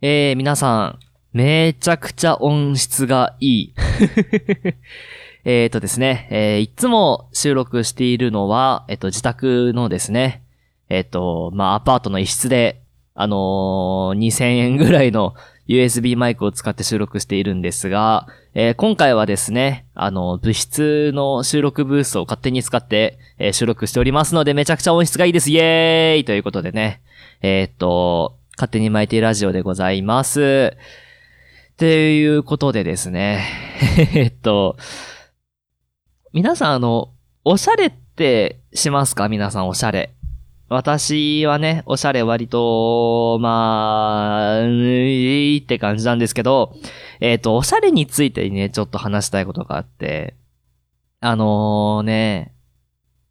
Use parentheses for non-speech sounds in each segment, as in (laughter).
えー、皆さん、めちゃくちゃ音質がいい。(laughs) えっとですね、えー、いつも収録しているのは、えっと、自宅のですね、えっと、まあ、アパートの一室で、あのー、2000円ぐらいの USB マイクを使って収録しているんですが、えー、今回はですね、あの、物質の収録ブースを勝手に使って、えー、収録しておりますので、めちゃくちゃ音質がいいです。イエーイということでね、えー、っと、勝手に巻いているラジオでございます。っていうことでですね、(laughs) えっと、皆さんあの、おしゃれってしますか？皆さんおしゃれ。私はね、おしゃれ割と、まあ、いいって感じなんですけど、えっ、と、おしゃれについてね、ちょっと話したいことがあって、あのー、ね、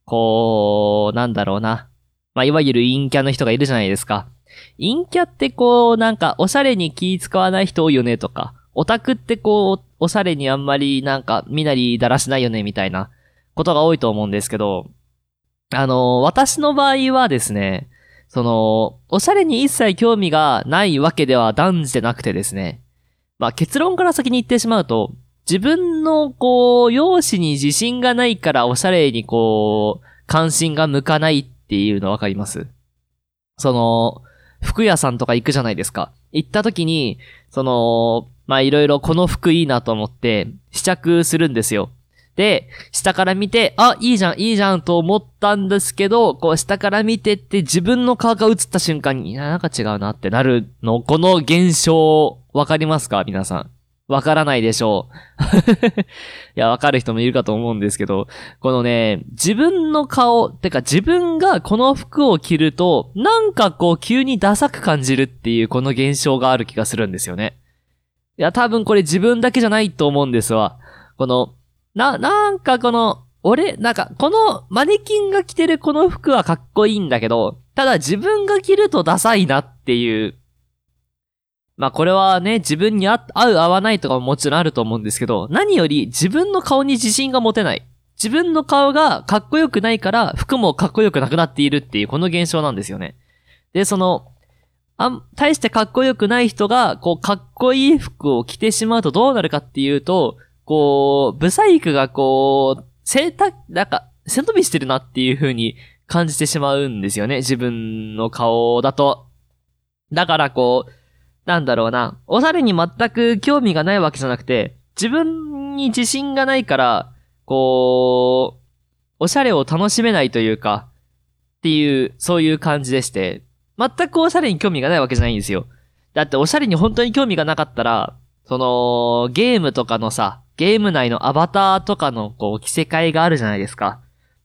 こう、なんだろうな。まあ、いわゆる陰キャの人がいるじゃないですか。陰キャってこう、なんか、おしゃれに気使わない人多いよねとか、オタクってこう、おしゃれにあんまりなんか、みなりだらしないよねみたいなことが多いと思うんですけど、あの、私の場合はですね、その、おしゃれに一切興味がないわけでは断じてなくてですね。まあ結論から先に言ってしまうと、自分のこう、容姿に自信がないからおしゃれにこう、関心が向かないっていうのわかりますその、服屋さんとか行くじゃないですか。行った時に、その、まいろいろこの服いいなと思って試着するんですよ。で、下から見て、あ、いいじゃん、いいじゃんと思ったんですけど、こう下から見てって自分の顔が映った瞬間に、いや、なんか違うなってなるの、この現象、わかりますか？皆さん。わからないでしょう。(laughs) いや、わかる人もいるかと思うんですけど、このね、自分の顔、てか自分がこの服を着ると、なんかこう急にダサく感じるっていうこの現象がある気がするんですよね。いや、多分これ自分だけじゃないと思うんですわ。この、な、なんかこの、俺、なんか、このマネキンが着てるこの服はかっこいいんだけど、ただ自分が着るとダサいなっていう。まあこれはね、自分に合う合わないとかももちろんあると思うんですけど、何より自分の顔に自信が持てない。自分の顔がかっこよくないから服もかっこよくなくなっているっていうこの現象なんですよね。で、その、あん、大してかっこよくない人が、こう、かっこいい服を着てしまうとどうなるかっていうと、こう、ブサイクがこう、背た、なんか、背伸びしてるなっていう風に感じてしまうんですよね。自分の顔だと。だからこう、なんだろうな。おしゃれに全く興味がないわけじゃなくて、自分に自信がないから、こう、おしゃれを楽しめないというか、っていう、そういう感じでして、全くおしゃれに興味がないわけじゃないんですよ。だっておしゃれに本当に興味がなかったら、その、ゲームとかのさ、ゲーム内のアバターとかのこう、着せ替えがあるじゃないですか。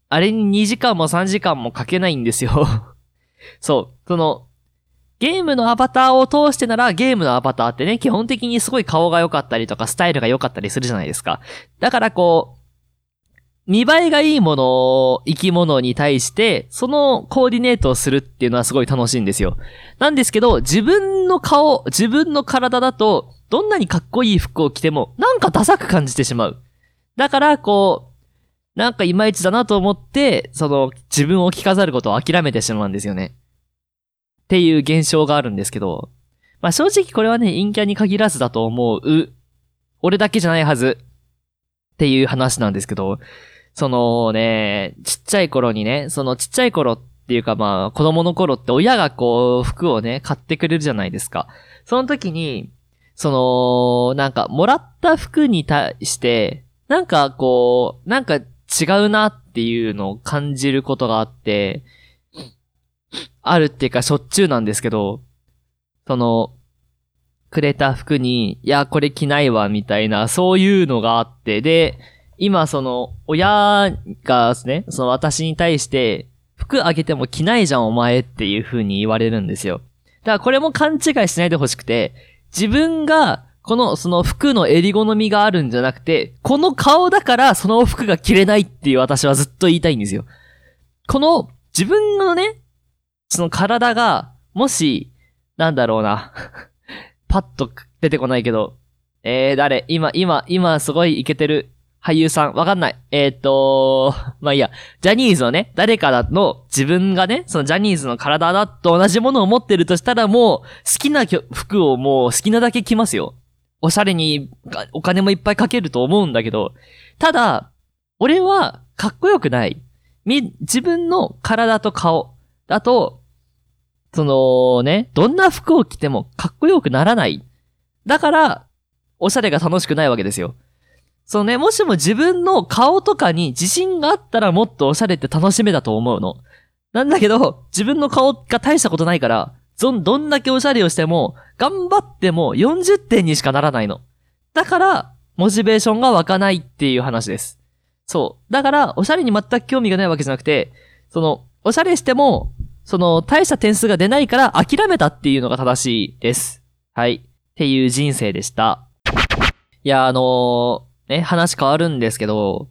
あれに2時間も3時間もかけないんですよ (laughs) そう。その、ゲームのアバターを通してなら、ゲームのアバターってね、基本的にすごい顔が良かったりとか、スタイルが良かったりするじゃないですか。だからこう、見栄えがいいものを、生き物に対して、そのコーディネートをするっていうのはすごい楽しいんですよ。なんですけど、自分の顔、自分の体だと、どんなにかっこいい服を着ても、なんかダサく感じてしまう。だから、こう、なんかいまいちだなと思って、その、自分を着飾ることを諦めてしまうんですよね。っていう現象があるんですけど、まあ正直これはね、陰キャに限らずだと思う。俺だけじゃないはず。っていう話なんですけど、そのね、ちっちゃい頃にね、そのちっちゃい頃っていうかまあ子供の頃って親がこう服をね、買ってくれるじゃないですか。その時に、その、なんか、もらった服に対して、なんかこう、なんか違うなっていうのを感じることがあって、あるっていうかしょっちゅうなんですけど、その、くれた服に、いや、これ着ないわ、みたいな、そういうのがあって、で、今その、親がですね、その私に対して、服あげても着ないじゃん、お前っていう風に言われるんですよ。だからこれも勘違いしないでほしくて、自分が、この、その服の襟好みがあるんじゃなくて、この顔だからその服が着れないっていう私はずっと言いたいんですよ。この、自分のね、その体が、もし、なんだろうな。(laughs) パッと出てこないけど、えー、誰？今、今、今すごいイケてる。俳優さん、わかんない。えーっと、まあいいや、ジャニーズのね、誰かの自分がね、そのジャニーズの体だと同じものを持ってるとしたらもう、好きな服をもう好きなだけ着ますよ。おしゃれにお金もいっぱいかけると思うんだけど、ただ、俺はかっこよくない。み、自分の体と顔だと、そのね、どんな服を着てもかっこよくならない。だから、おしゃれが楽しくないわけですよ。そのね、もしも自分の顔とかに自信があったらもっとおしゃれって楽しめだと思うの。なんだけど、自分の顔が大したことないから、どん、どんだけおしゃれをしても、頑張っても40点にしかならないの。だから、モチベーションが湧かないっていう話です。そう。だから、おしゃれに全く興味がないわけじゃなくて、その、おしゃれしても、その、大した点数が出ないから諦めたっていうのが正しいです。はい。っていう人生でした。いや、あのー、ね、話変わるんですけど、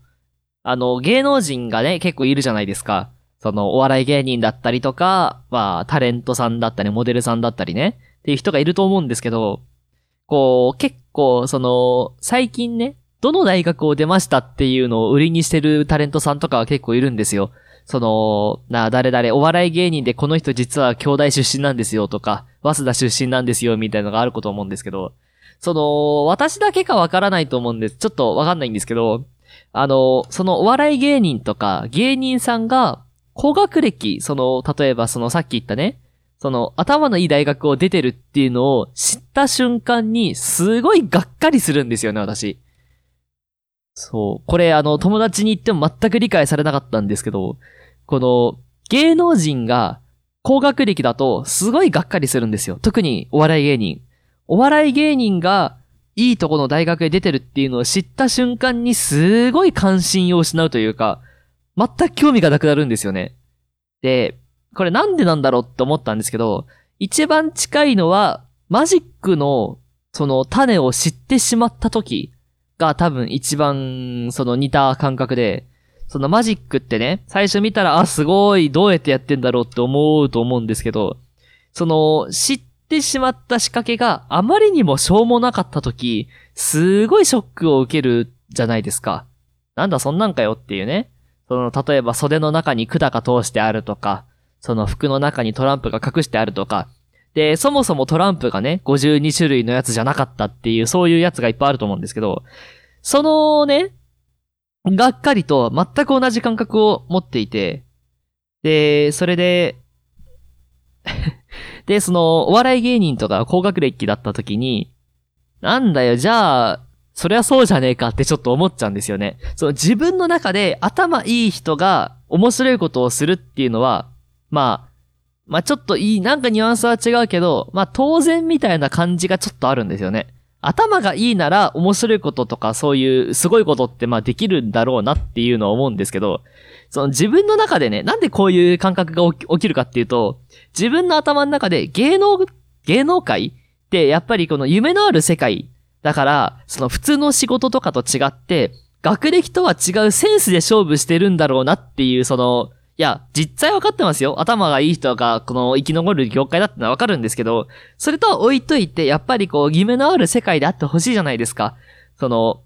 あの、芸能人がね、結構いるじゃないですか。その、お笑い芸人だったりとか、まあ、タレントさんだったり、モデルさんだったりね、っていう人がいると思うんですけど、こう、結構、その、最近ね、どの大学を出ましたっていうのを売りにしてるタレントさんとかは結構いるんですよ。その、な、誰々、お笑い芸人でこの人実は兄弟出身なんですよとか、早稲田出身なんですよみたいなのがあること思うんですけど、その、私だけかわからないと思うんです。ちょっとわかんないんですけど、あの、そのお笑い芸人とか芸人さんが、高学歴、その、例えばそのさっき言ったね、その頭のいい大学を出てるっていうのを知った瞬間にすごいがっかりするんですよね、私。そう。これあの友達に言っても全く理解されなかったんですけど、この芸能人が高学歴だとすごいがっかりするんですよ。特にお笑い芸人。お笑い芸人がいいとこの大学へ出てるっていうのを知った瞬間にすごい関心を失うというか、全く興味がなくなるんですよね。で、これなんでなんだろうって思ったんですけど、一番近いのは、マジックの、その種を知ってしまった時が多分一番、その似た感覚で、そのマジックってね、最初見たら、あ、すごい、どうやってやってんだろうって思うと思うんですけど、その、知ってしまった仕掛けがあまりにもしょうもなかった時、すごいショックを受けるじゃないですか。なんだそんなんかよっていうね。その、例えば袖の中に管が通してあるとか、その服の中にトランプが隠してあるとか、で、そもそもトランプがね、52種類のやつじゃなかったっていう、そういうやつがいっぱいあると思うんですけど、そのね、がっかりと全く同じ感覚を持っていて、で、それで (laughs) で、その、お笑い芸人とか高学歴だった時に、なんだよ、じゃあ、そりゃそうじゃねえかってちょっと思っちゃうんですよね。その自分の中で頭いい人が面白いことをするっていうのは、まあ、まあちょっといい、なんかニュアンスは違うけど、まあ当然みたいな感じがちょっとあるんですよね。頭がいいなら面白いこととかそういうすごいことってまあできるんだろうなっていうのは思うんですけど、その自分の中でね、なんでこういう感覚が起きるかっていうと、自分の頭の中で芸能、芸能界ってやっぱりこの夢のある世界だから、その普通の仕事とかと違って、学歴とは違うセンスで勝負してるんだろうなっていう、その、いや、実際わかってますよ。頭がいい人が、この生き残る業界だってのはわかるんですけど、それと置いといて、やっぱりこう、夢のある世界であってほしいじゃないですか。その、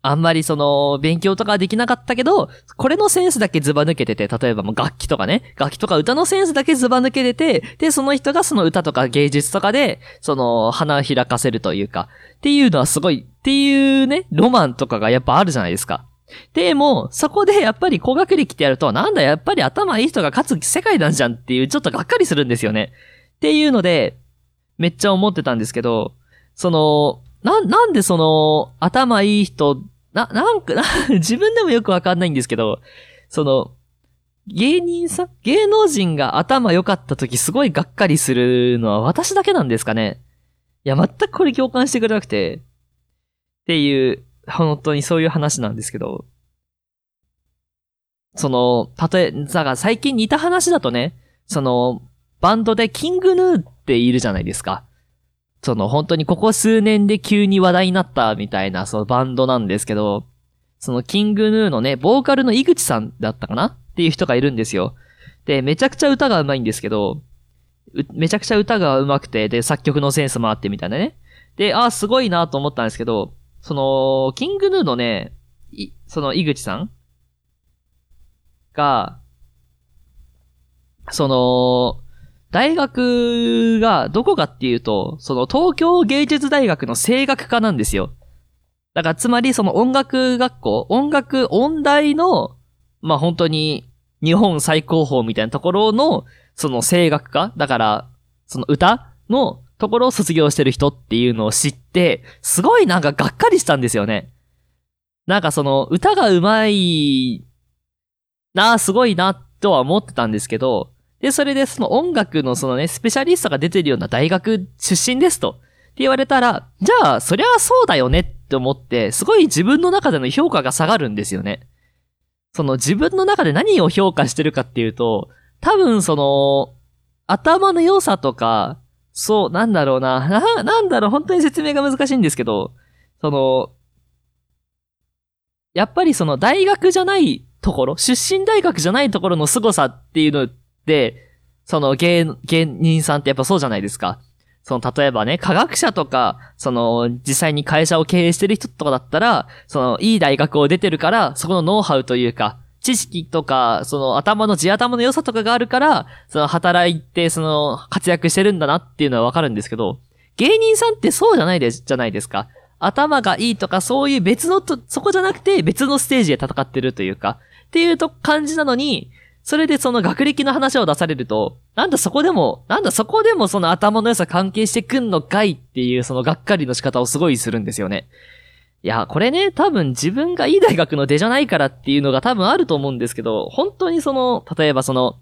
あんまりその、勉強とかできなかったけど、これのセンスだけズバ抜けてて、例えばもう楽器とかね、楽器とか歌のセンスだけズバ抜けてて、で、その人がその歌とか芸術とかで、その、花を開かせるというか、っていうのはすごい、っていうね、ロマンとかがやっぱあるじゃないですか。でも、そこでやっぱり高学歴ってやると、なんだやっぱり頭いい人が勝つ世界なんじゃんっていう、ちょっとがっかりするんですよね。っていうので、めっちゃ思ってたんですけど、その、な、なんでその、頭いい人、な、なんか、(laughs) 自分でもよくわかんないんですけど、その、芸人さん芸能人が頭良かった時すごいがっかりするのは私だけなんですかねいや、全くこれ共感してくれなくて、っていう、本当にそういう話なんですけど、その、たとえ、だから最近似た話だとね、その、バンドでキングヌーっているじゃないですか。その本当にここ数年で急に話題になったみたいなそのバンドなんですけど、そのキングヌーのね、ボーカルの井口さんだったかな？っていう人がいるんですよ。で、めちゃくちゃ歌が上手いんですけど、めちゃくちゃ歌が上手くて、で、作曲のセンスもあってみたいなね。で、あ、すごいなと思ったんですけど、その、キングヌーのね、い、その、井口さん？が、その、大学がどこかっていうと、その東京芸術大学の声楽科なんですよ。だからつまりその音楽学校、音楽音大の、まあ本当に日本最高峰みたいなところの、その声楽科？だから、その歌のところを卒業してる人っていうのを知って、すごいなんかがっかりしたんですよね。なんかその歌が上手いなあ、すごいなとは思ってたんですけど、で、それでその音楽のそのね、スペシャリストが出てるような大学出身ですと。って言われたら、じゃあ、そりゃそうだよねって思って、すごい自分の中での評価が下がるんですよね。その自分の中で何を評価してるかっていうと、多分その、頭の良さとか、そう、なんだろうな、(laughs) な、なんだろう、本当に説明が難しいんですけど、その、やっぱりその大学じゃないところ、出身大学じゃないところの凄さっていうのっ、その芸、芸人さんってやっぱそうじゃないですか。その、例えばね、科学者とか、その、実際に会社を経営してる人とかだったら、その、いい大学を出てるから、そこのノウハウというか、知識とか、その、頭の地頭の良さとかがあるから、その、働いて、その、活躍してるんだなっていうのはわかるんですけど、芸人さんってそうじゃないです、じゃないですか。頭がいいとか、そういう別のと、そこじゃなくて別のステージで戦ってるというか、っていうと感じなのに、それでその学歴の話を出されると、なんだそこでも、なんだそこでもその頭の良さ関係してくんのかいっていうそのがっかりの仕方をすごいするんですよね。いや、これね、多分自分がいい大学の出じゃないからっていうのが多分あると思うんですけど、本当にその、例えばその、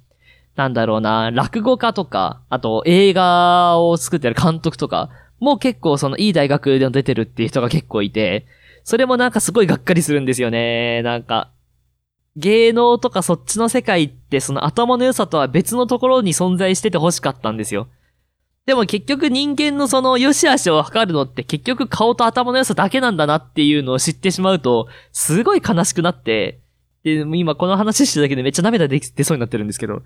なんだろうな、落語家とか、あと映画を作ってる監督とか、もう結構そのいい大学で出てるっていう人が結構いて、それもなんかすごいがっかりするんですよね。なんか、芸能とかそっちの世界ってその頭の良さとは別のところに存在してて欲しかったんですよ。でも結局人間のその良し悪しを測るのって結局顔と頭の良さだけなんだなっていうのを知ってしまうと、すごい悲しくなって、で、今この話してるだけでめっちゃ涙出そうになってるんですけど、っ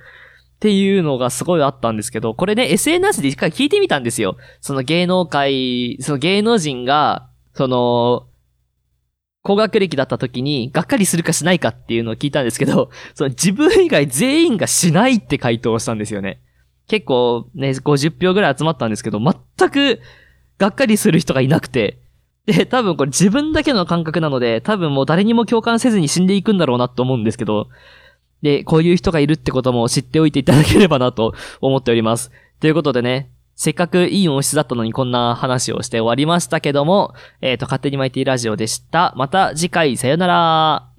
ていうのがすごいあったんですけど、これね、SNS で一回聞いてみたんですよ。その芸能界、その芸能人が、その、高学歴だった時に、がっかりするかしないかっていうのを聞いたんですけど、その自分以外全員がしないって回答をしたんですよね。結構ね、50票ぐらい集まったんですけど、全くがっかりする人がいなくて、で、多分これ自分だけの感覚なので、多分もう誰にも共感せずに死んでいくんだろうなと思うんですけど、で、こういう人がいるってことも知っておいていただければなと (laughs) 思っております。ということでね、せっかくいい音質だったのにこんな話をして終わりましたけども、えっ、ー、と、勝手に巻いていいラジオでした。また次回さよなら。